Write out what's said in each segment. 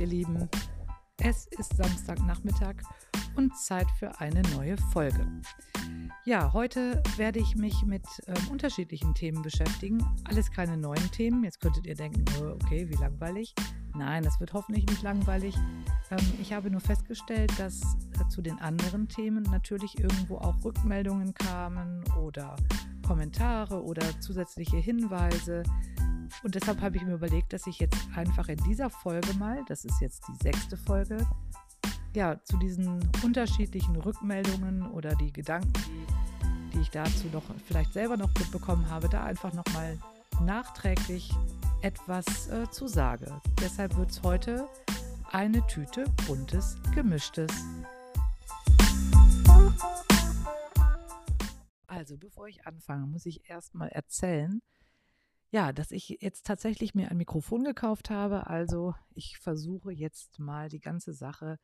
ihr Lieben. Es ist Samstagnachmittag und Zeit für eine neue Folge. Ja, heute werde ich mich mit äh, unterschiedlichen Themen beschäftigen. Alles keine neuen Themen. Jetzt könntet ihr denken, oh, okay, wie langweilig. Nein, das wird hoffentlich nicht langweilig. Ähm, ich habe nur festgestellt, dass äh, zu den anderen Themen natürlich irgendwo auch Rückmeldungen kamen oder Kommentare oder zusätzliche Hinweise. Und deshalb habe ich mir überlegt, dass ich jetzt einfach in dieser Folge mal, das ist jetzt die sechste Folge, ja, zu diesen unterschiedlichen Rückmeldungen oder die Gedanken, die, ich dazu noch vielleicht selber noch mitbekommen habe, da einfach nochmal nachträglich etwas äh, zu sage. Deshalb wird es heute eine Tüte buntes Gemischtes. Also, bevor ich anfange, muss ich erstmal erzählen, ja, dass ich jetzt tatsächlich mir ein Mikrofon gekauft habe. Also ich versuche jetzt mal die ganze Sache,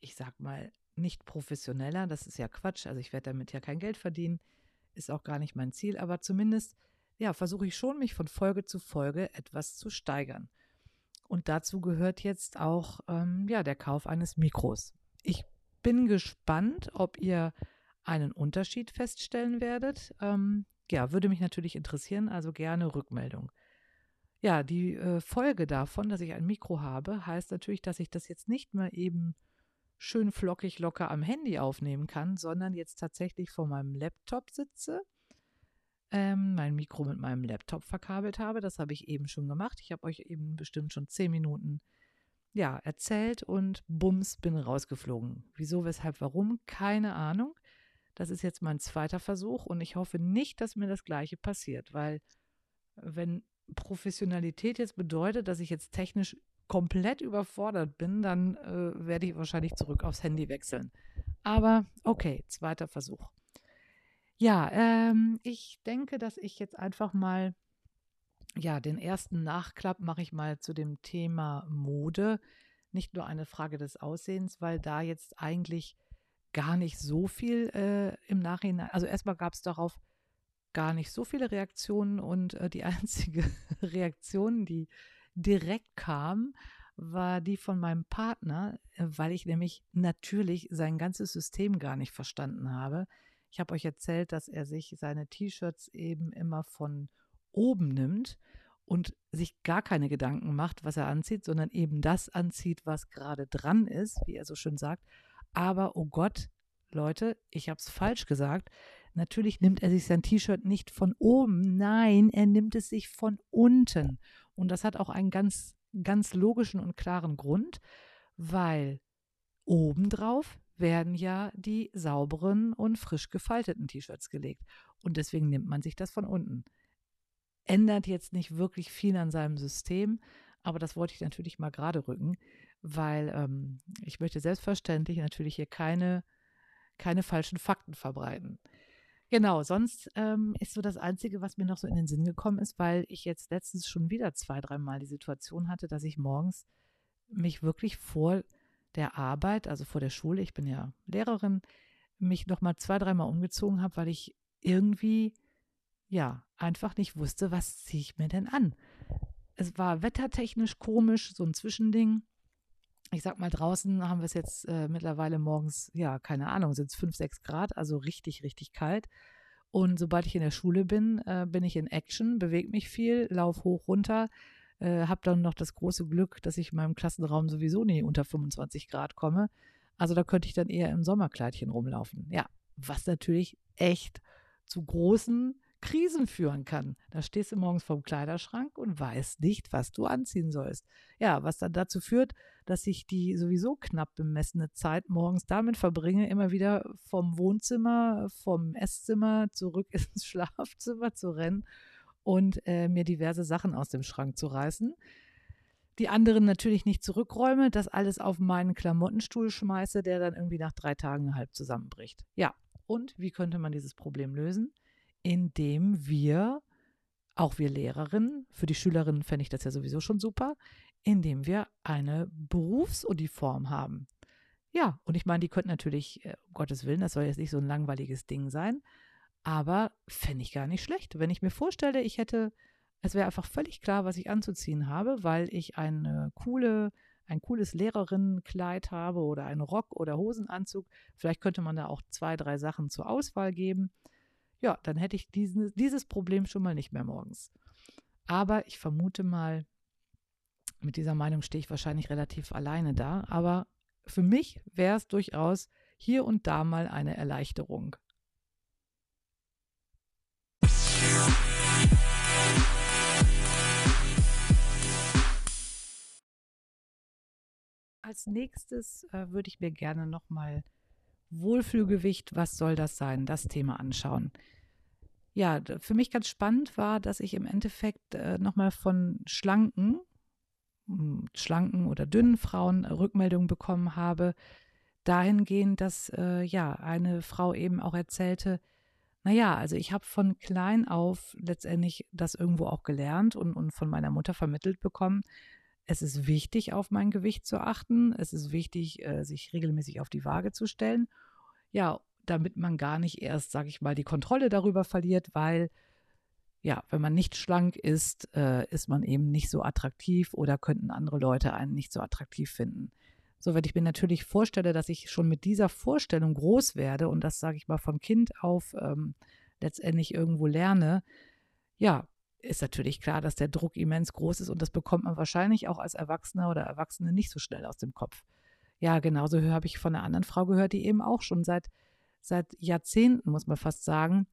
ich sag mal, nicht professioneller. Das ist ja Quatsch. Also ich werde damit ja kein Geld verdienen. Ist auch gar nicht mein Ziel. Aber zumindest, ja, versuche ich schon, mich von Folge zu Folge etwas zu steigern. Und dazu gehört jetzt auch, ähm, ja, der Kauf eines Mikros. Ich bin gespannt, ob ihr einen Unterschied feststellen werdet. Ähm, ja, würde mich natürlich interessieren, also gerne Rückmeldung. Ja, die äh, Folge davon, dass ich ein Mikro habe, heißt natürlich, dass ich das jetzt nicht mehr eben schön flockig locker am Handy aufnehmen kann, sondern jetzt tatsächlich vor meinem Laptop sitze, ähm, mein Mikro mit meinem Laptop verkabelt habe. Das habe ich eben schon gemacht. Ich habe euch eben bestimmt schon zehn Minuten ja, erzählt und bums, bin rausgeflogen. Wieso, weshalb, warum? Keine Ahnung. Das ist jetzt mein zweiter Versuch und ich hoffe nicht, dass mir das gleiche passiert, weil wenn Professionalität jetzt bedeutet, dass ich jetzt technisch komplett überfordert bin, dann äh, werde ich wahrscheinlich zurück aufs Handy wechseln. Aber okay, zweiter Versuch. Ja, ähm, ich denke, dass ich jetzt einfach mal, ja, den ersten Nachklapp mache ich mal zu dem Thema Mode. Nicht nur eine Frage des Aussehens, weil da jetzt eigentlich gar nicht so viel äh, im Nachhinein. Also erstmal gab es darauf gar nicht so viele Reaktionen und äh, die einzige Reaktion, die direkt kam, war die von meinem Partner, äh, weil ich nämlich natürlich sein ganzes System gar nicht verstanden habe. Ich habe euch erzählt, dass er sich seine T-Shirts eben immer von oben nimmt und sich gar keine Gedanken macht, was er anzieht, sondern eben das anzieht, was gerade dran ist, wie er so schön sagt. Aber, oh Gott, Leute, ich habe es falsch gesagt. Natürlich nimmt er sich sein T-Shirt nicht von oben, nein, er nimmt es sich von unten. Und das hat auch einen ganz, ganz logischen und klaren Grund, weil obendrauf werden ja die sauberen und frisch gefalteten T-Shirts gelegt. Und deswegen nimmt man sich das von unten. Ändert jetzt nicht wirklich viel an seinem System, aber das wollte ich natürlich mal gerade rücken, weil ähm, ich möchte selbstverständlich natürlich hier keine, keine falschen Fakten verbreiten. Genau, sonst ähm, ist so das Einzige, was mir noch so in den Sinn gekommen ist, weil ich jetzt letztens schon wieder zwei, dreimal die Situation hatte, dass ich morgens mich wirklich vor der Arbeit, also vor der Schule, ich bin ja Lehrerin, mich noch mal zwei, dreimal umgezogen habe, weil ich irgendwie, ja, einfach nicht wusste, was ziehe ich mir denn an. Es war wettertechnisch komisch, so ein Zwischending ich sag mal, draußen haben wir es jetzt äh, mittlerweile morgens, ja, keine Ahnung, sind es 5, 6 Grad, also richtig, richtig kalt. Und sobald ich in der Schule bin, äh, bin ich in Action, bewege mich viel, laufe hoch, runter, äh, habe dann noch das große Glück, dass ich in meinem Klassenraum sowieso nie unter 25 Grad komme. Also da könnte ich dann eher im Sommerkleidchen rumlaufen. Ja, was natürlich echt zu großen Krisen führen kann. Da stehst du morgens vorm Kleiderschrank und weißt nicht, was du anziehen sollst. Ja, was dann dazu führt, dass ich die sowieso knapp bemessene Zeit morgens damit verbringe, immer wieder vom Wohnzimmer, vom Esszimmer zurück ins Schlafzimmer zu rennen und äh, mir diverse Sachen aus dem Schrank zu reißen. Die anderen natürlich nicht zurückräume, das alles auf meinen Klamottenstuhl schmeiße, der dann irgendwie nach drei Tagen halb zusammenbricht. Ja, und wie könnte man dieses Problem lösen? Indem wir, auch wir Lehrerinnen, für die Schülerinnen fände ich das ja sowieso schon super, indem wir eine Berufsuniform haben. Ja, und ich meine, die könnten natürlich, äh, um Gottes Willen, das soll jetzt nicht so ein langweiliges Ding sein, aber fände ich gar nicht schlecht. Wenn ich mir vorstelle, ich hätte, es wäre einfach völlig klar, was ich anzuziehen habe, weil ich eine coole ein cooles Lehrerinnenkleid habe oder einen Rock oder Hosenanzug, vielleicht könnte man da auch zwei, drei Sachen zur Auswahl geben. Ja, dann hätte ich diesen, dieses Problem schon mal nicht mehr morgens. Aber ich vermute mal, mit dieser Meinung stehe ich wahrscheinlich relativ alleine da. Aber für mich wäre es durchaus hier und da mal eine Erleichterung. Als nächstes äh, würde ich mir gerne nochmal Wohlfühlgewicht, was soll das sein, das Thema anschauen. Ja, für mich ganz spannend war, dass ich im Endeffekt äh, nochmal von schlanken, hm, schlanken oder dünnen Frauen Rückmeldungen bekommen habe, dahingehend, dass äh, ja eine Frau eben auch erzählte, naja, also ich habe von klein auf letztendlich das irgendwo auch gelernt und, und von meiner Mutter vermittelt bekommen. Es ist wichtig, auf mein Gewicht zu achten. Es ist wichtig, äh, sich regelmäßig auf die Waage zu stellen. Ja, damit man gar nicht erst, sage ich mal, die Kontrolle darüber verliert, weil ja, wenn man nicht schlank ist, äh, ist man eben nicht so attraktiv oder könnten andere Leute einen nicht so attraktiv finden. So, wenn ich mir natürlich vorstelle, dass ich schon mit dieser Vorstellung groß werde und das, sage ich mal, von Kind auf ähm, letztendlich irgendwo lerne, ja, ist natürlich klar, dass der Druck immens groß ist und das bekommt man wahrscheinlich auch als Erwachsener oder Erwachsene nicht so schnell aus dem Kopf. Ja, genauso habe ich von einer anderen Frau gehört, die eben auch schon seit, seit Jahrzehnten, muss man fast sagen,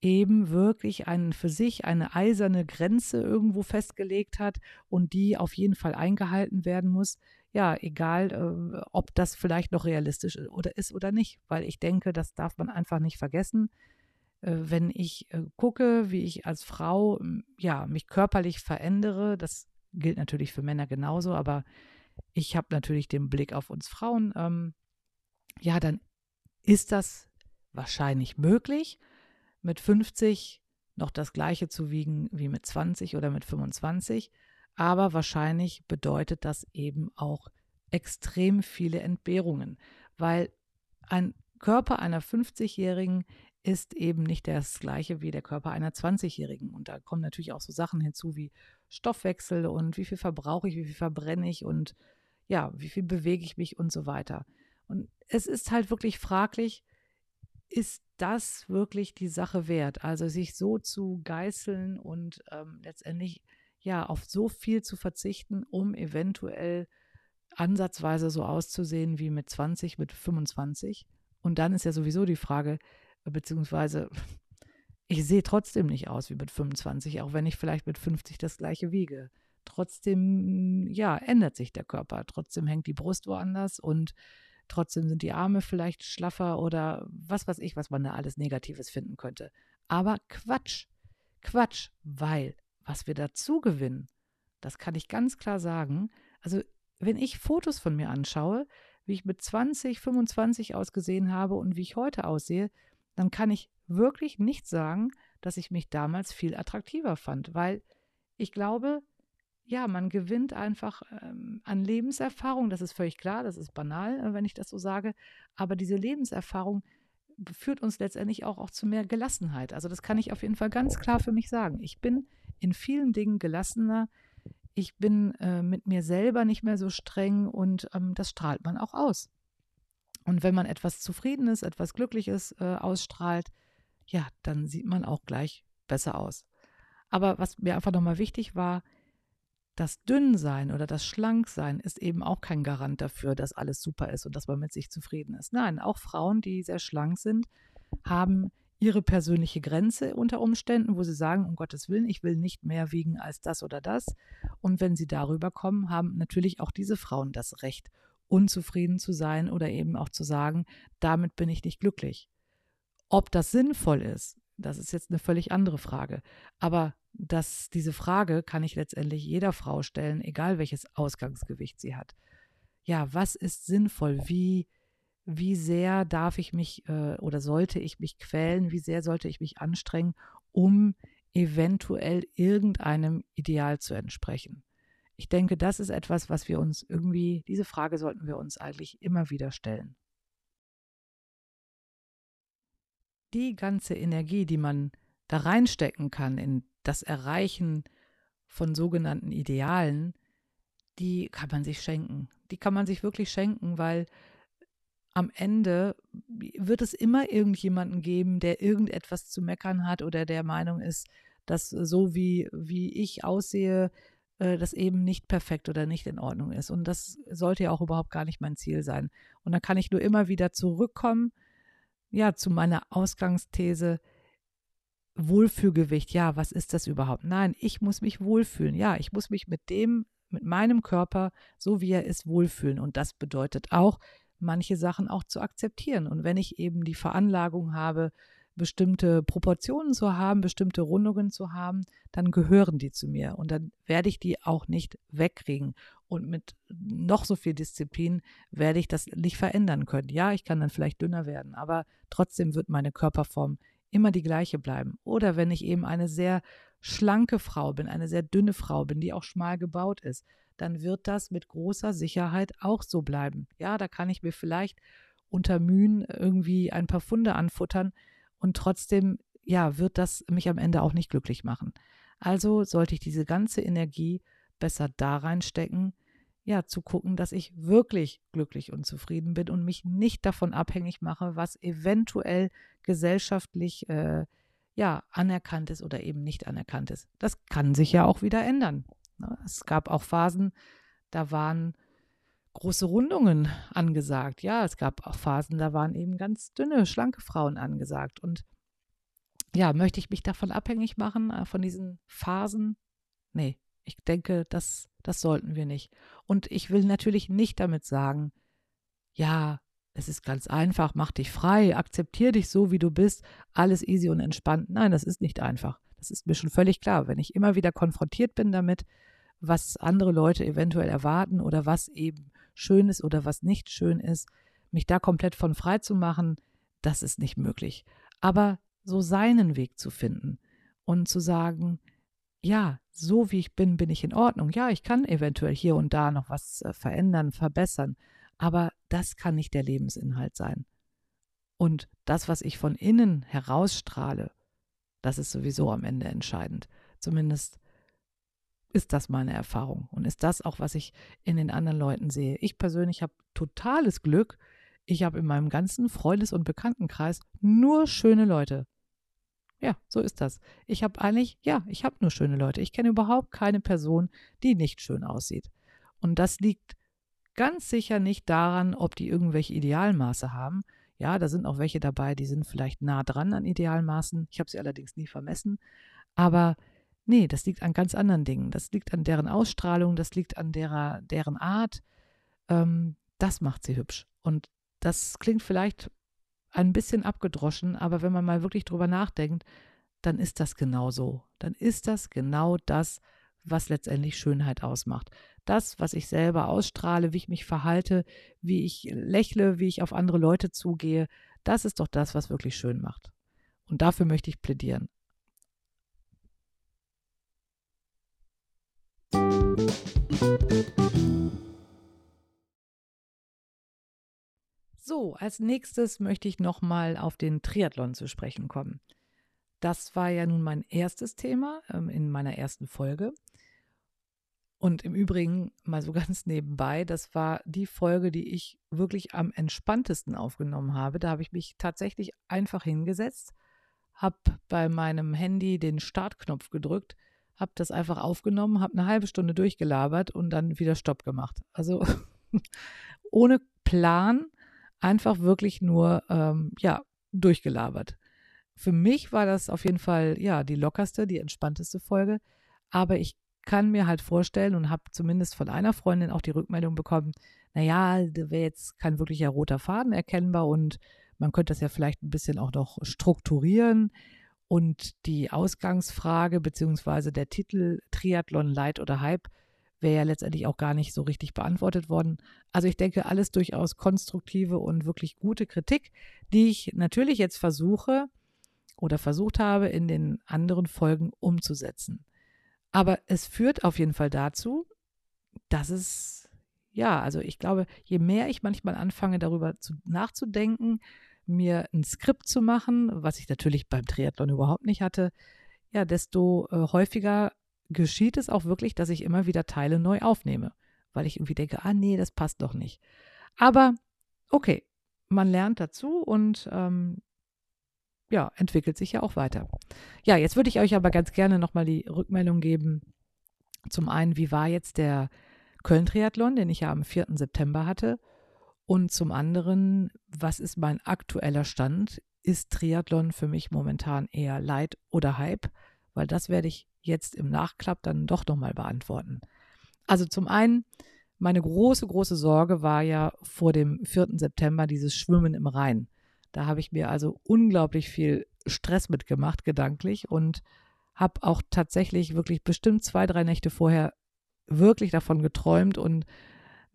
eben wirklich einen, für sich eine eiserne Grenze irgendwo festgelegt hat und die auf jeden Fall eingehalten werden muss. Ja, egal, äh, ob das vielleicht noch realistisch oder ist oder nicht, weil ich denke, das darf man einfach nicht vergessen. Äh, wenn ich äh, gucke, wie ich als Frau ja mich körperlich verändere, das gilt natürlich für Männer genauso, aber ich habe natürlich den Blick auf uns Frauen. Ähm, ja, dann ist das wahrscheinlich möglich mit 50 noch das gleiche zu wiegen wie mit 20 oder mit 25. Aber wahrscheinlich bedeutet das eben auch extrem viele Entbehrungen, weil ein Körper einer 50-Jährigen ist eben nicht das gleiche wie der Körper einer 20-Jährigen. Und da kommen natürlich auch so Sachen hinzu wie Stoffwechsel und wie viel verbrauche ich, wie viel verbrenne ich und ja, wie viel bewege ich mich und so weiter. Und es ist halt wirklich fraglich, ist das wirklich die Sache wert? Also sich so zu geißeln und ähm, letztendlich ja auf so viel zu verzichten, um eventuell ansatzweise so auszusehen wie mit 20, mit 25. Und dann ist ja sowieso die Frage, beziehungsweise ich sehe trotzdem nicht aus wie mit 25, auch wenn ich vielleicht mit 50 das gleiche wiege. Trotzdem, ja, ändert sich der Körper. Trotzdem hängt die Brust woanders und Trotzdem sind die Arme vielleicht schlaffer oder was weiß ich, was man da alles Negatives finden könnte. Aber Quatsch. Quatsch, weil was wir dazu gewinnen, das kann ich ganz klar sagen. Also, wenn ich Fotos von mir anschaue, wie ich mit 20, 25 ausgesehen habe und wie ich heute aussehe, dann kann ich wirklich nicht sagen, dass ich mich damals viel attraktiver fand, weil ich glaube, ja, man gewinnt einfach ähm, an Lebenserfahrung, das ist völlig klar, das ist banal, äh, wenn ich das so sage, aber diese Lebenserfahrung führt uns letztendlich auch, auch zu mehr Gelassenheit. Also das kann ich auf jeden Fall ganz klar für mich sagen. Ich bin in vielen Dingen gelassener, ich bin äh, mit mir selber nicht mehr so streng und ähm, das strahlt man auch aus. Und wenn man etwas Zufriedenes, etwas Glückliches äh, ausstrahlt, ja, dann sieht man auch gleich besser aus. Aber was mir einfach nochmal wichtig war, das Dünnsein oder das Schlanksein ist eben auch kein Garant dafür, dass alles super ist und dass man mit sich zufrieden ist. Nein, auch Frauen, die sehr schlank sind, haben ihre persönliche Grenze unter Umständen, wo sie sagen, um Gottes Willen, ich will nicht mehr wiegen als das oder das. Und wenn sie darüber kommen, haben natürlich auch diese Frauen das Recht, unzufrieden zu sein oder eben auch zu sagen, damit bin ich nicht glücklich. Ob das sinnvoll ist, das ist jetzt eine völlig andere Frage. Aber dass diese Frage kann ich letztendlich jeder Frau stellen, egal welches Ausgangsgewicht sie hat. Ja, was ist sinnvoll? Wie, wie sehr darf ich mich äh, oder sollte ich mich quälen? Wie sehr sollte ich mich anstrengen, um eventuell irgendeinem Ideal zu entsprechen? Ich denke, das ist etwas, was wir uns irgendwie, diese Frage sollten wir uns eigentlich immer wieder stellen. Die ganze Energie, die man da reinstecken kann in das Erreichen von sogenannten Idealen, die kann man sich schenken. Die kann man sich wirklich schenken, weil am Ende wird es immer irgendjemanden geben, der irgendetwas zu meckern hat oder der Meinung ist, dass so wie, wie ich aussehe, äh, das eben nicht perfekt oder nicht in Ordnung ist. Und das sollte ja auch überhaupt gar nicht mein Ziel sein. Und dann kann ich nur immer wieder zurückkommen, ja, zu meiner Ausgangsthese, Wohlfühlgewicht, ja, was ist das überhaupt? Nein, ich muss mich wohlfühlen. Ja, ich muss mich mit dem, mit meinem Körper, so wie er ist, wohlfühlen. Und das bedeutet auch, manche Sachen auch zu akzeptieren. Und wenn ich eben die Veranlagung habe, bestimmte Proportionen zu haben, bestimmte Rundungen zu haben, dann gehören die zu mir und dann werde ich die auch nicht wegkriegen. Und mit noch so viel Disziplin werde ich das nicht verändern können. Ja, ich kann dann vielleicht dünner werden, aber trotzdem wird meine Körperform immer die gleiche bleiben. Oder wenn ich eben eine sehr schlanke Frau bin, eine sehr dünne Frau bin, die auch schmal gebaut ist, dann wird das mit großer Sicherheit auch so bleiben. Ja, da kann ich mir vielleicht unter Mühen irgendwie ein paar Funde anfuttern und trotzdem, ja, wird das mich am Ende auch nicht glücklich machen. Also sollte ich diese ganze Energie besser da reinstecken, ja, zu gucken, dass ich wirklich glücklich und zufrieden bin und mich nicht davon abhängig mache, was eventuell gesellschaftlich äh, ja anerkannt ist oder eben nicht anerkannt ist. Das kann sich ja auch wieder ändern. Ne? Es gab auch Phasen, da waren große Rundungen angesagt. Ja, es gab auch Phasen, da waren eben ganz dünne, schlanke Frauen angesagt. Und ja, möchte ich mich davon abhängig machen, äh, von diesen Phasen? Nee, ich denke, das, das sollten wir nicht. Und ich will natürlich nicht damit sagen, ja, es ist ganz einfach, mach dich frei, akzeptier dich so, wie du bist, alles easy und entspannt. Nein, das ist nicht einfach. Das ist mir schon völlig klar. Wenn ich immer wieder konfrontiert bin damit, was andere Leute eventuell erwarten oder was eben schön ist oder was nicht schön ist, mich da komplett von frei zu machen, das ist nicht möglich. Aber so seinen Weg zu finden und zu sagen, ja, so wie ich bin, bin ich in Ordnung. Ja, ich kann eventuell hier und da noch was äh, verändern, verbessern, aber das kann nicht der Lebensinhalt sein. Und das, was ich von innen herausstrahle, das ist sowieso am Ende entscheidend. Zumindest ist das meine Erfahrung und ist das auch, was ich in den anderen Leuten sehe. Ich persönlich habe totales Glück. Ich habe in meinem ganzen Freundes- und Bekanntenkreis nur schöne Leute. Ja, so ist das. Ich habe eigentlich, ja, ich habe nur schöne Leute. Ich kenne überhaupt keine Person, die nicht schön aussieht. Und das liegt ganz sicher nicht daran, ob die irgendwelche Idealmaße haben. Ja, da sind auch welche dabei, die sind vielleicht nah dran an Idealmaßen. Ich habe sie allerdings nie vermessen. Aber Nee, das liegt an ganz anderen Dingen. Das liegt an deren Ausstrahlung, das liegt an derer, deren Art. Ähm, das macht sie hübsch. Und das klingt vielleicht ein bisschen abgedroschen, aber wenn man mal wirklich drüber nachdenkt, dann ist das genau so. Dann ist das genau das, was letztendlich Schönheit ausmacht. Das, was ich selber ausstrahle, wie ich mich verhalte, wie ich lächle, wie ich auf andere Leute zugehe, das ist doch das, was wirklich schön macht. Und dafür möchte ich plädieren. So, als nächstes möchte ich nochmal auf den Triathlon zu sprechen kommen. Das war ja nun mein erstes Thema ähm, in meiner ersten Folge. Und im Übrigen, mal so ganz nebenbei, das war die Folge, die ich wirklich am entspanntesten aufgenommen habe. Da habe ich mich tatsächlich einfach hingesetzt, habe bei meinem Handy den Startknopf gedrückt, habe das einfach aufgenommen, habe eine halbe Stunde durchgelabert und dann wieder Stopp gemacht. Also ohne Plan, einfach wirklich nur, ähm, ja, durchgelabert. Für mich war das auf jeden Fall, ja, die lockerste, die entspannteste Folge. Aber ich kann mir halt vorstellen und habe zumindest von einer Freundin auch die Rückmeldung bekommen, naja, da wäre jetzt kein wirklicher roter Faden erkennbar und man könnte das ja vielleicht ein bisschen auch noch strukturieren. Und die Ausgangsfrage beziehungsweise der Titel Triathlon Light oder Hype wäre ja letztendlich auch gar nicht so richtig beantwortet worden. Also ich denke, alles durchaus konstruktive und wirklich gute Kritik, die ich natürlich jetzt versuche oder versucht habe, in den anderen Folgen umzusetzen. Aber es führt auf jeden Fall dazu, dass es, ja, also ich glaube, je mehr ich manchmal anfange, darüber zu, nachzudenken, mir ein Skript zu machen, was ich natürlich beim Triathlon überhaupt nicht hatte, ja, desto äh, häufiger geschieht es auch wirklich, dass ich immer wieder Teile neu aufnehme. Weil ich irgendwie denke, ah nee, das passt doch nicht. Aber okay, man lernt dazu und ähm, ja, entwickelt sich ja auch weiter. Ja, jetzt würde ich euch aber ganz gerne nochmal die Rückmeldung geben. Zum einen, wie war jetzt der Köln-Triathlon, den ich ja am 4. September hatte? Und zum anderen, was ist mein aktueller Stand? Ist Triathlon für mich momentan eher Leid oder Hype? Weil das werde ich jetzt im Nachklapp dann doch nochmal beantworten. Also zum einen, meine große, große Sorge war ja vor dem 4. September dieses Schwimmen im Rhein. Da habe ich mir also unglaublich viel Stress mitgemacht, gedanklich, und habe auch tatsächlich wirklich bestimmt zwei, drei Nächte vorher wirklich davon geträumt und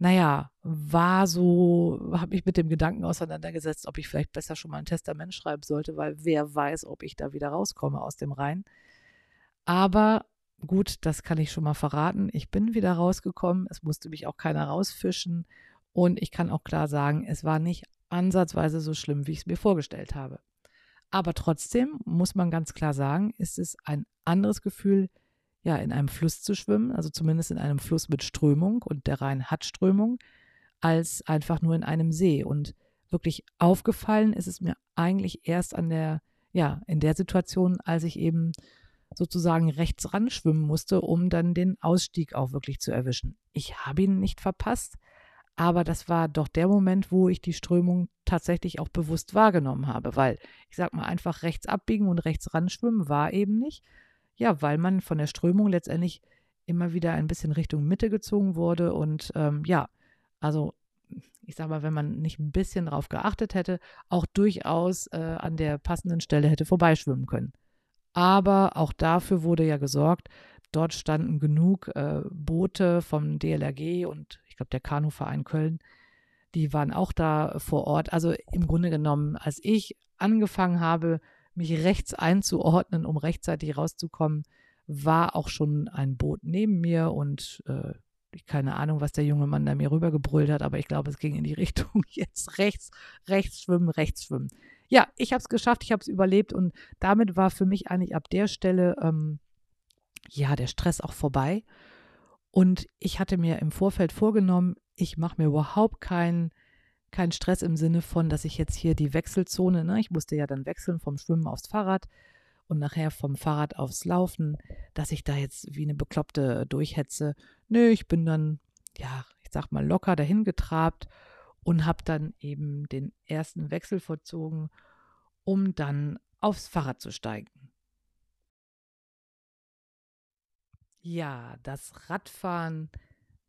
naja, war so, habe ich mit dem Gedanken auseinandergesetzt, ob ich vielleicht besser schon mal ein Testament schreiben sollte, weil wer weiß, ob ich da wieder rauskomme aus dem Rhein. Aber gut, das kann ich schon mal verraten. Ich bin wieder rausgekommen. Es musste mich auch keiner rausfischen. Und ich kann auch klar sagen, es war nicht ansatzweise so schlimm, wie ich es mir vorgestellt habe. Aber trotzdem muss man ganz klar sagen, ist es ein anderes Gefühl, ja, in einem Fluss zu schwimmen, also zumindest in einem Fluss mit Strömung und der Rhein hat Strömung, als einfach nur in einem See. Und wirklich aufgefallen ist es mir eigentlich erst an der, ja, in der Situation, als ich eben sozusagen rechts ran schwimmen musste, um dann den Ausstieg auch wirklich zu erwischen. Ich habe ihn nicht verpasst, aber das war doch der Moment, wo ich die Strömung tatsächlich auch bewusst wahrgenommen habe, weil ich sag mal einfach rechts abbiegen und rechts ran schwimmen war eben nicht. Ja, weil man von der Strömung letztendlich immer wieder ein bisschen Richtung Mitte gezogen wurde und ähm, ja, also ich sag mal, wenn man nicht ein bisschen darauf geachtet hätte, auch durchaus äh, an der passenden Stelle hätte vorbeischwimmen können. Aber auch dafür wurde ja gesorgt. Dort standen genug äh, Boote vom DLRG und ich glaube der Kanuverein Köln. Die waren auch da vor Ort. Also im Grunde genommen, als ich angefangen habe, mich rechts einzuordnen, um rechtzeitig rauszukommen, war auch schon ein Boot neben mir und äh, keine Ahnung, was der junge Mann da mir rübergebrüllt hat, aber ich glaube, es ging in die Richtung jetzt rechts, rechts schwimmen, rechts schwimmen ja, ich habe es geschafft, ich habe es überlebt und damit war für mich eigentlich ab der Stelle, ähm, ja, der Stress auch vorbei. Und ich hatte mir im Vorfeld vorgenommen, ich mache mir überhaupt keinen kein Stress im Sinne von, dass ich jetzt hier die Wechselzone, ne, ich musste ja dann wechseln vom Schwimmen aufs Fahrrad und nachher vom Fahrrad aufs Laufen, dass ich da jetzt wie eine Bekloppte durchhetze. Nö, ich bin dann, ja, ich sag mal, locker dahin getrabt und habe dann eben den ersten Wechsel vollzogen, um dann aufs Fahrrad zu steigen. Ja, das Radfahren,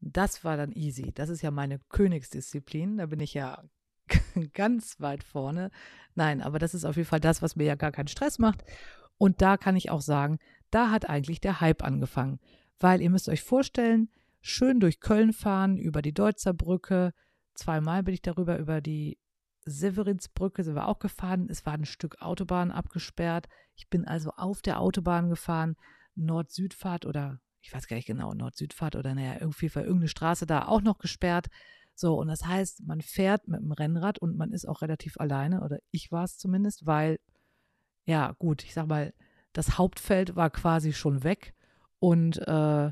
das war dann easy. Das ist ja meine Königsdisziplin. Da bin ich ja ganz weit vorne. Nein, aber das ist auf jeden Fall das, was mir ja gar keinen Stress macht. Und da kann ich auch sagen, da hat eigentlich der Hype angefangen. Weil ihr müsst euch vorstellen, schön durch Köln fahren, über die Deutzer Brücke, Zweimal bin ich darüber über die Severinsbrücke sind wir auch gefahren. Es war ein Stück Autobahn abgesperrt. Ich bin also auf der Autobahn gefahren, Nord-Südfahrt oder ich weiß gar nicht genau, Nord-Südfahrt oder naja, irgendwie war irgendeine Straße da auch noch gesperrt. So, und das heißt, man fährt mit dem Rennrad und man ist auch relativ alleine, oder ich war es zumindest, weil, ja, gut, ich sag mal, das Hauptfeld war quasi schon weg und äh,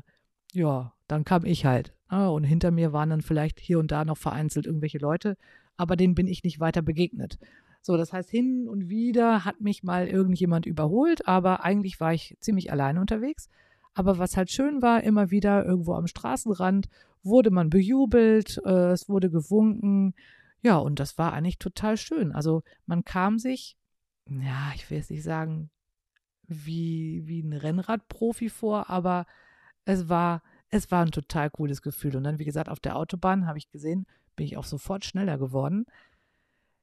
ja, dann kam ich halt. Ah, und hinter mir waren dann vielleicht hier und da noch vereinzelt irgendwelche Leute, aber denen bin ich nicht weiter begegnet. So, das heißt, hin und wieder hat mich mal irgendjemand überholt, aber eigentlich war ich ziemlich alleine unterwegs. Aber was halt schön war, immer wieder irgendwo am Straßenrand wurde man bejubelt, äh, es wurde gewunken. Ja, und das war eigentlich total schön. Also man kam sich, ja, ich will jetzt nicht sagen, wie, wie ein Rennradprofi vor, aber es war es war ein total cooles Gefühl. Und dann, wie gesagt, auf der Autobahn habe ich gesehen, bin ich auch sofort schneller geworden.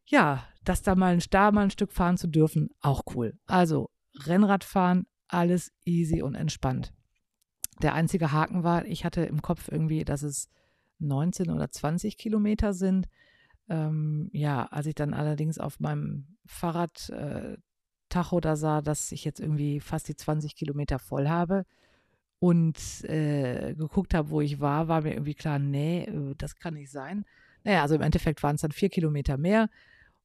Ja, das da mal, da mal ein Stück fahren zu dürfen, auch cool. Also Rennradfahren, alles easy und entspannt. Der einzige Haken war, ich hatte im Kopf irgendwie, dass es 19 oder 20 Kilometer sind. Ähm, ja, als ich dann allerdings auf meinem Fahrrad äh, Tacho da sah, dass ich jetzt irgendwie fast die 20 Kilometer voll habe, und äh, geguckt habe, wo ich war, war mir irgendwie klar, nee, äh, das kann nicht sein. Naja, also im Endeffekt waren es dann vier Kilometer mehr.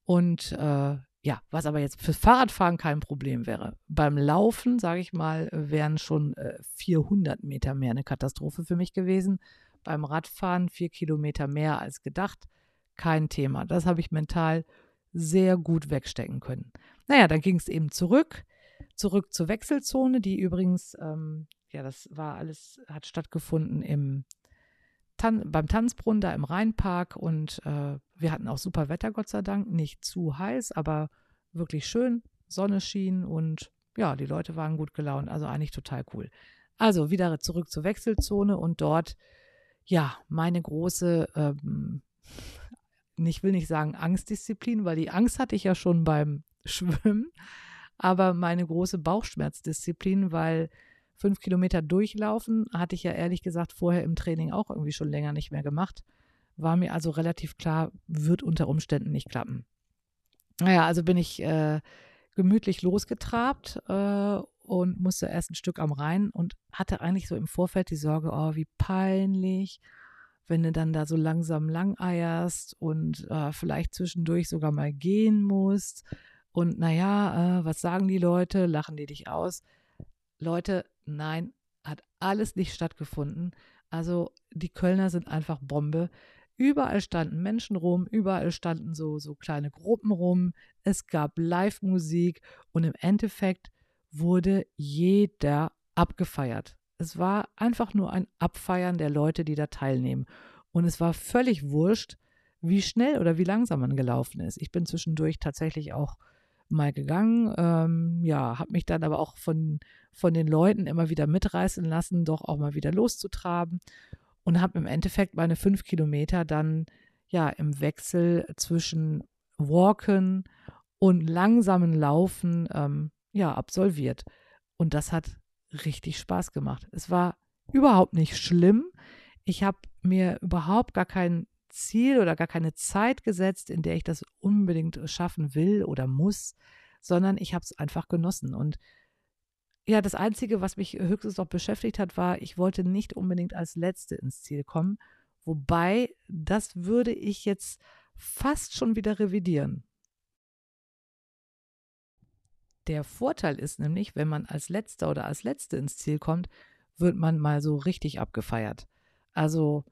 Und äh, ja, was aber jetzt fürs Fahrradfahren kein Problem wäre. Beim Laufen, sage ich mal, wären schon äh, 400 Meter mehr eine Katastrophe für mich gewesen. beim Radfahren vier Kilometer mehr als gedacht. Kein Thema. Das habe ich mental sehr gut wegstecken können. Naja, dann ging es eben zurück, zurück zur Wechselzone, die übrigens, ähm, ja, das war alles, hat stattgefunden im Tan beim Tanzbrunnen da im Rheinpark und äh, wir hatten auch super Wetter, Gott sei Dank. Nicht zu heiß, aber wirklich schön. Sonne schien und ja, die Leute waren gut gelaunt, also eigentlich total cool. Also wieder zurück zur Wechselzone und dort, ja, meine große, ähm, ich will nicht sagen Angstdisziplin, weil die Angst hatte ich ja schon beim Schwimmen, aber meine große Bauchschmerzdisziplin, weil fünf Kilometer durchlaufen hatte ich ja ehrlich gesagt vorher im Training auch irgendwie schon länger nicht mehr gemacht. War mir also relativ klar, wird unter Umständen nicht klappen. Naja, also bin ich äh, gemütlich losgetrabt äh, und musste erst ein Stück am Rhein und hatte eigentlich so im Vorfeld die Sorge, oh, wie peinlich, wenn du dann da so langsam langeierst und äh, vielleicht zwischendurch sogar mal gehen musst. Und naja, äh, was sagen die Leute? Lachen die dich aus? Leute, nein, hat alles nicht stattgefunden. Also die Kölner sind einfach Bombe. Überall standen Menschen rum, überall standen so, so kleine Gruppen rum. Es gab Live-Musik und im Endeffekt wurde jeder abgefeiert. Es war einfach nur ein Abfeiern der Leute, die da teilnehmen. Und es war völlig wurscht, wie schnell oder wie langsam man gelaufen ist. Ich bin zwischendurch tatsächlich auch mal gegangen, ähm, ja, habe mich dann aber auch von, von den Leuten immer wieder mitreißen lassen, doch auch mal wieder loszutraben und habe im Endeffekt meine fünf Kilometer dann ja im Wechsel zwischen Walken und langsamen Laufen ähm, ja absolviert. Und das hat richtig Spaß gemacht. Es war überhaupt nicht schlimm. Ich habe mir überhaupt gar kein Ziel oder gar keine Zeit gesetzt, in der ich das unbedingt schaffen will oder muss, sondern ich habe es einfach genossen. Und ja, das Einzige, was mich höchstens noch beschäftigt hat, war, ich wollte nicht unbedingt als Letzte ins Ziel kommen. Wobei, das würde ich jetzt fast schon wieder revidieren. Der Vorteil ist nämlich, wenn man als Letzter oder als Letzte ins Ziel kommt, wird man mal so richtig abgefeiert. Also,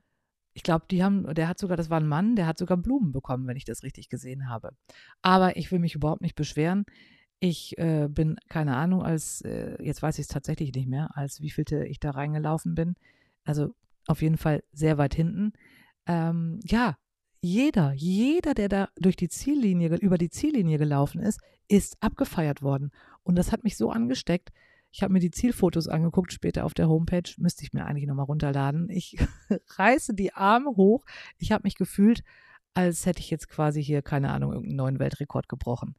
ich glaube, die haben, der hat sogar, das war ein Mann, der hat sogar Blumen bekommen, wenn ich das richtig gesehen habe. Aber ich will mich überhaupt nicht beschweren. Ich äh, bin, keine Ahnung, als, äh, jetzt weiß ich es tatsächlich nicht mehr, als wievielte ich da reingelaufen bin. Also auf jeden Fall sehr weit hinten. Ähm, ja, jeder, jeder, der da durch die Ziellinie, über die Ziellinie gelaufen ist, ist abgefeiert worden. Und das hat mich so angesteckt. Ich habe mir die Zielfotos angeguckt, später auf der Homepage, müsste ich mir eigentlich nochmal runterladen. Ich reiße die Arme hoch. Ich habe mich gefühlt, als hätte ich jetzt quasi hier, keine Ahnung, irgendeinen neuen Weltrekord gebrochen.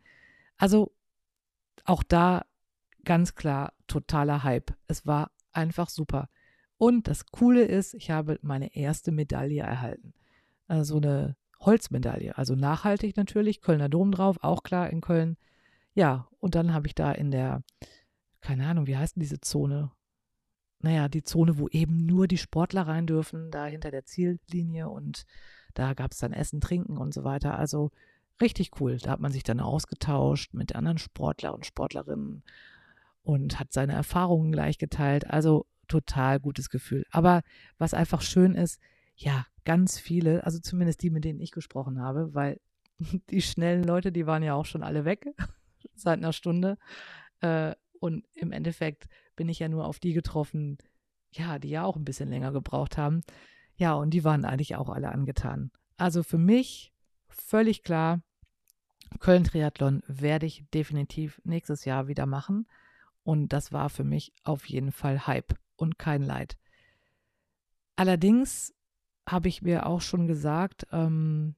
Also auch da ganz klar totaler Hype. Es war einfach super. Und das Coole ist, ich habe meine erste Medaille erhalten. Also eine Holzmedaille, also nachhaltig natürlich, Kölner Dom drauf, auch klar in Köln. Ja, und dann habe ich da in der, keine Ahnung, wie heißt denn diese Zone? Naja, die Zone, wo eben nur die Sportler rein dürfen, da hinter der Ziellinie und da gab es dann Essen, Trinken und so weiter. Also Richtig cool. Da hat man sich dann ausgetauscht mit anderen Sportler und Sportlerinnen und hat seine Erfahrungen gleich geteilt. Also total gutes Gefühl. Aber was einfach schön ist, ja, ganz viele, also zumindest die, mit denen ich gesprochen habe, weil die schnellen Leute, die waren ja auch schon alle weg seit einer Stunde. Äh, und im Endeffekt bin ich ja nur auf die getroffen, ja, die ja auch ein bisschen länger gebraucht haben. Ja, und die waren eigentlich auch alle angetan. Also für mich völlig klar, Köln-Triathlon werde ich definitiv nächstes Jahr wieder machen. Und das war für mich auf jeden Fall Hype und kein Leid. Allerdings habe ich mir auch schon gesagt, ähm,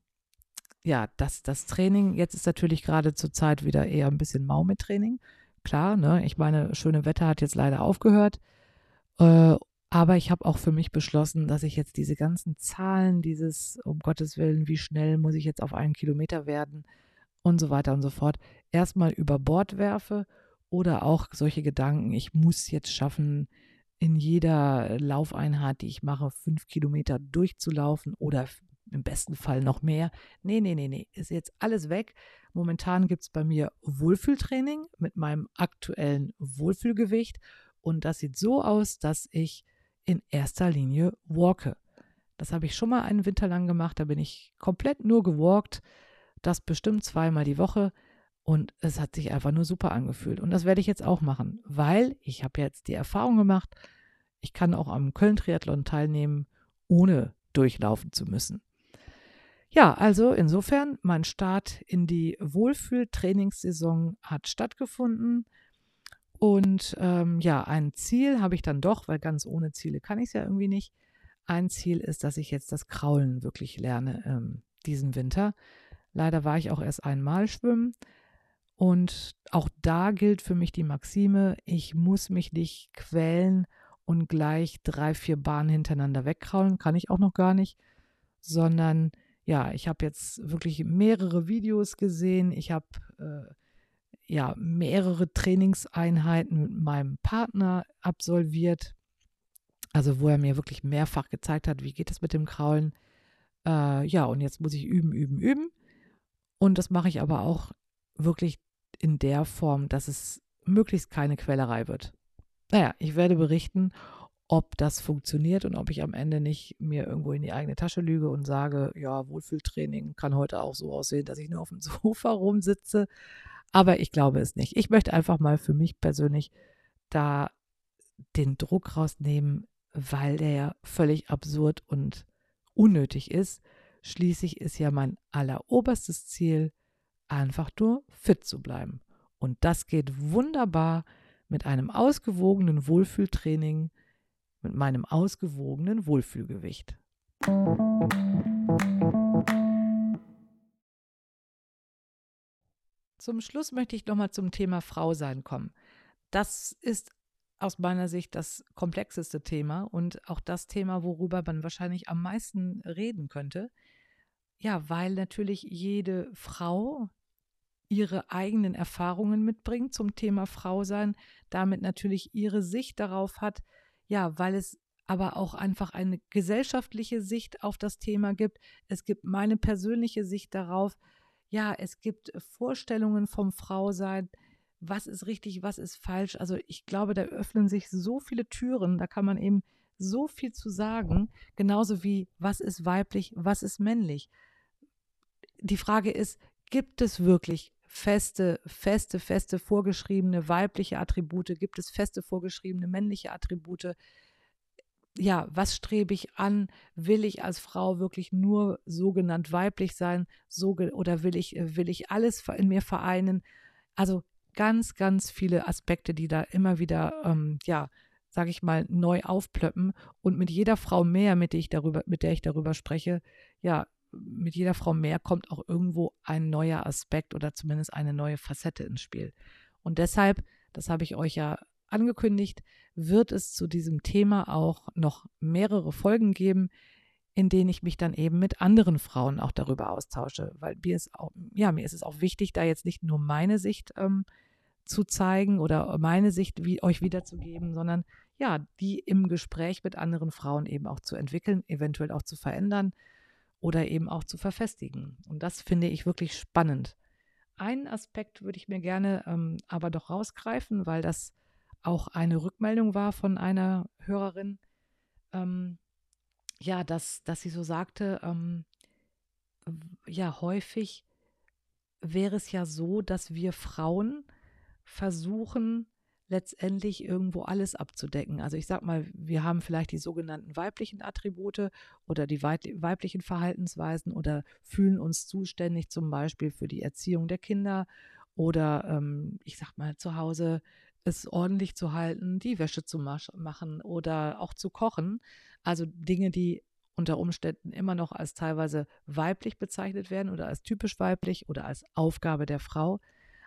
ja, dass das Training, jetzt ist natürlich gerade zur Zeit wieder eher ein bisschen mau mit Training. Klar, ne, ich meine, schöne Wetter hat jetzt leider aufgehört. Äh, aber ich habe auch für mich beschlossen, dass ich jetzt diese ganzen Zahlen, dieses, um Gottes Willen, wie schnell muss ich jetzt auf einen Kilometer werden und so weiter und so fort, erstmal über Bord werfe oder auch solche Gedanken, ich muss jetzt schaffen, in jeder Laufeinheit, die ich mache, fünf Kilometer durchzulaufen oder im besten Fall noch mehr. Nee, nee, nee, nee, ist jetzt alles weg. Momentan gibt es bei mir Wohlfühltraining mit meinem aktuellen Wohlfühlgewicht und das sieht so aus, dass ich in erster Linie walke. Das habe ich schon mal einen Winter lang gemacht. Da bin ich komplett nur gewalkt. Das bestimmt zweimal die Woche. Und es hat sich einfach nur super angefühlt. Und das werde ich jetzt auch machen, weil ich habe jetzt die Erfahrung gemacht, ich kann auch am Köln-Triathlon teilnehmen, ohne durchlaufen zu müssen. Ja, also insofern, mein Start in die Wohlfühl-Trainingssaison hat stattgefunden. Und ähm, ja, ein Ziel habe ich dann doch, weil ganz ohne Ziele kann ich es ja irgendwie nicht. Ein Ziel ist, dass ich jetzt das Kraulen wirklich lerne ähm, diesen Winter. Leider war ich auch erst einmal schwimmen. Und auch da gilt für mich die Maxime, ich muss mich nicht quälen und gleich drei, vier Bahnen hintereinander wegkraulen. Kann ich auch noch gar nicht. Sondern ja, ich habe jetzt wirklich mehrere Videos gesehen. Ich habe äh, ja mehrere Trainingseinheiten mit meinem Partner absolviert. Also wo er mir wirklich mehrfach gezeigt hat, wie geht es mit dem Kraulen. Äh, ja, und jetzt muss ich üben, üben, üben. Und das mache ich aber auch wirklich in der Form, dass es möglichst keine Quälerei wird. Naja, ich werde berichten, ob das funktioniert und ob ich am Ende nicht mir irgendwo in die eigene Tasche lüge und sage, ja, Wohlfühltraining kann heute auch so aussehen, dass ich nur auf dem Sofa rumsitze. Aber ich glaube es nicht. Ich möchte einfach mal für mich persönlich da den Druck rausnehmen, weil der ja völlig absurd und unnötig ist. Schließlich ist ja mein alleroberstes Ziel, einfach nur fit zu bleiben. Und das geht wunderbar mit einem ausgewogenen Wohlfühltraining, mit meinem ausgewogenen Wohlfühlgewicht. Zum Schluss möchte ich nochmal zum Thema Frau sein kommen. Das ist aus meiner Sicht das komplexeste Thema und auch das Thema, worüber man wahrscheinlich am meisten reden könnte. Ja, weil natürlich jede Frau ihre eigenen Erfahrungen mitbringt zum Thema Frau sein, damit natürlich ihre Sicht darauf hat, ja, weil es aber auch einfach eine gesellschaftliche Sicht auf das Thema gibt. Es gibt meine persönliche Sicht darauf. Ja, es gibt Vorstellungen vom Frausein. Was ist richtig, was ist falsch? Also ich glaube, da öffnen sich so viele Türen. Da kann man eben so viel zu sagen. Genauso wie, was ist weiblich, was ist männlich? Die Frage ist, gibt es wirklich feste, feste, feste vorgeschriebene weibliche Attribute? Gibt es feste vorgeschriebene männliche Attribute? Ja, was strebe ich an? Will ich als Frau wirklich nur sogenannt weiblich sein? So, oder will ich, will ich alles in mir vereinen? Also ganz, ganz viele Aspekte, die da immer wieder, ähm, ja, sage ich mal, neu aufplöppen. Und mit jeder Frau mehr, mit der ich darüber, mit der ich darüber spreche, ja, mit jeder Frau mehr kommt auch irgendwo ein neuer Aspekt oder zumindest eine neue Facette ins Spiel. Und deshalb, das habe ich euch ja angekündigt, wird es zu diesem Thema auch noch mehrere Folgen geben, in denen ich mich dann eben mit anderen Frauen auch darüber austausche, weil mir ist auch, ja, mir ist es auch wichtig, da jetzt nicht nur meine Sicht ähm, zu zeigen oder meine Sicht wie, euch wiederzugeben, sondern ja, die im Gespräch mit anderen Frauen eben auch zu entwickeln, eventuell auch zu verändern oder eben auch zu verfestigen. Und das finde ich wirklich spannend. Einen Aspekt würde ich mir gerne ähm, aber doch rausgreifen, weil das auch eine Rückmeldung war von einer Hörerin. Ähm, ja, dass, dass sie so sagte, ähm, ja, häufig wäre es ja so, dass wir Frauen versuchen, letztendlich irgendwo alles abzudecken. Also ich sag mal, wir haben vielleicht die sogenannten weiblichen Attribute oder die weiblichen Verhaltensweisen oder fühlen uns zuständig zum Beispiel für die Erziehung der Kinder oder ähm, ich sag mal zu Hause es ordentlich zu halten, die Wäsche zu machen oder auch zu kochen. Also Dinge, die unter Umständen immer noch als teilweise weiblich bezeichnet werden oder als typisch weiblich oder als Aufgabe der Frau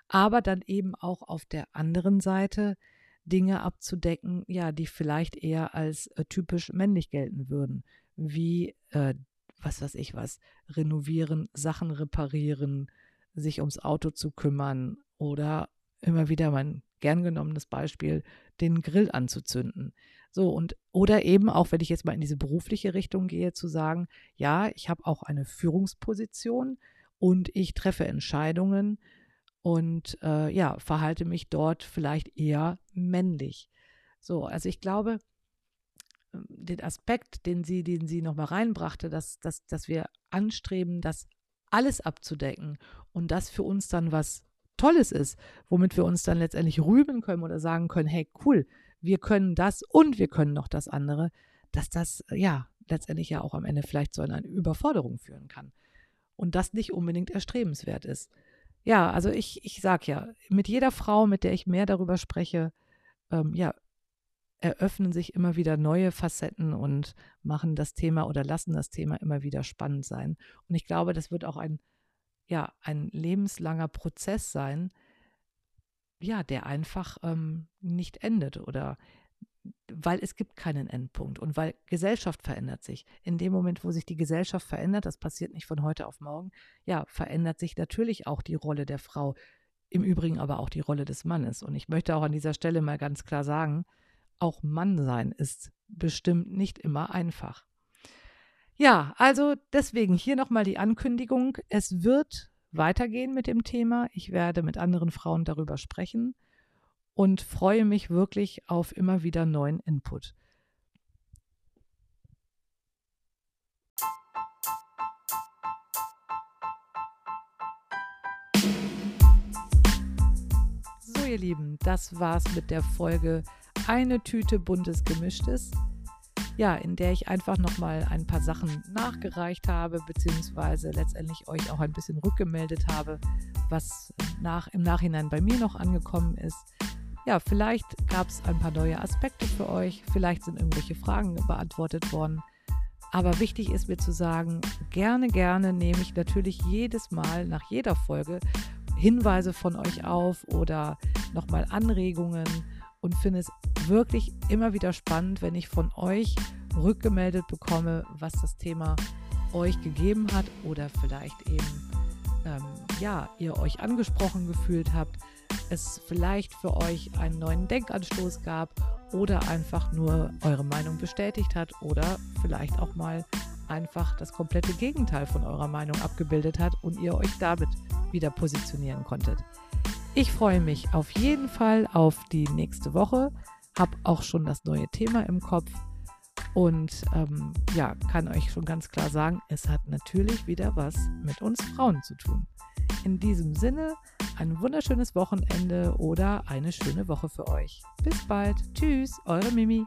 aber dann eben auch auf der anderen Seite Dinge abzudecken, ja, die vielleicht eher als äh, typisch männlich gelten würden, wie äh, was weiß ich was, renovieren, Sachen reparieren, sich ums Auto zu kümmern oder immer wieder mein gern genommenes Beispiel, den Grill anzuzünden. So und oder eben auch, wenn ich jetzt mal in diese berufliche Richtung gehe, zu sagen, ja, ich habe auch eine Führungsposition und ich treffe Entscheidungen, und äh, ja, verhalte mich dort vielleicht eher männlich. So, also ich glaube, den Aspekt, den sie, den sie nochmal reinbrachte, dass, dass, dass wir anstreben, das alles abzudecken und das für uns dann was Tolles ist, womit wir uns dann letztendlich rühmen können oder sagen können, hey, cool, wir können das und wir können noch das andere, dass das ja letztendlich ja auch am Ende vielleicht zu einer Überforderung führen kann und das nicht unbedingt erstrebenswert ist. Ja, also ich, ich sage ja, mit jeder Frau, mit der ich mehr darüber spreche, ähm, ja, eröffnen sich immer wieder neue Facetten und machen das Thema oder lassen das Thema immer wieder spannend sein. Und ich glaube, das wird auch ein, ja, ein lebenslanger Prozess sein, ja, der einfach ähm, nicht endet oder weil es gibt keinen Endpunkt und weil Gesellschaft verändert sich. In dem Moment, wo sich die Gesellschaft verändert, das passiert nicht von heute auf morgen, ja, verändert sich natürlich auch die Rolle der Frau, im Übrigen aber auch die Rolle des Mannes. Und ich möchte auch an dieser Stelle mal ganz klar sagen, auch Mann sein ist bestimmt nicht immer einfach. Ja, also deswegen hier nochmal die Ankündigung. Es wird weitergehen mit dem Thema. Ich werde mit anderen Frauen darüber sprechen und freue mich wirklich auf immer wieder neuen Input. So, ihr Lieben, das war's mit der Folge Eine Tüte buntes Gemischtes ja, in der ich einfach nochmal ein paar Sachen nachgereicht habe, beziehungsweise letztendlich euch auch ein bisschen rückgemeldet habe, was nach, im Nachhinein bei mir noch angekommen ist. Ja, vielleicht gab es ein paar neue Aspekte für euch, vielleicht sind irgendwelche Fragen beantwortet worden. Aber wichtig ist mir zu sagen, gerne, gerne nehme ich natürlich jedes Mal nach jeder Folge Hinweise von euch auf oder nochmal Anregungen und finde es wirklich immer wieder spannend, wenn ich von euch rückgemeldet bekomme, was das Thema euch gegeben hat oder vielleicht eben, ähm, ja, ihr euch angesprochen gefühlt habt, es vielleicht für euch einen neuen Denkanstoß gab oder einfach nur eure Meinung bestätigt hat oder vielleicht auch mal einfach das komplette Gegenteil von eurer Meinung abgebildet hat und ihr euch damit wieder positionieren konntet. Ich freue mich auf jeden Fall auf die nächste Woche, habe auch schon das neue Thema im Kopf und ähm, ja, kann euch schon ganz klar sagen, es hat natürlich wieder was mit uns Frauen zu tun. In diesem Sinne, ein wunderschönes Wochenende oder eine schöne Woche für euch. Bis bald. Tschüss, eure Mimi.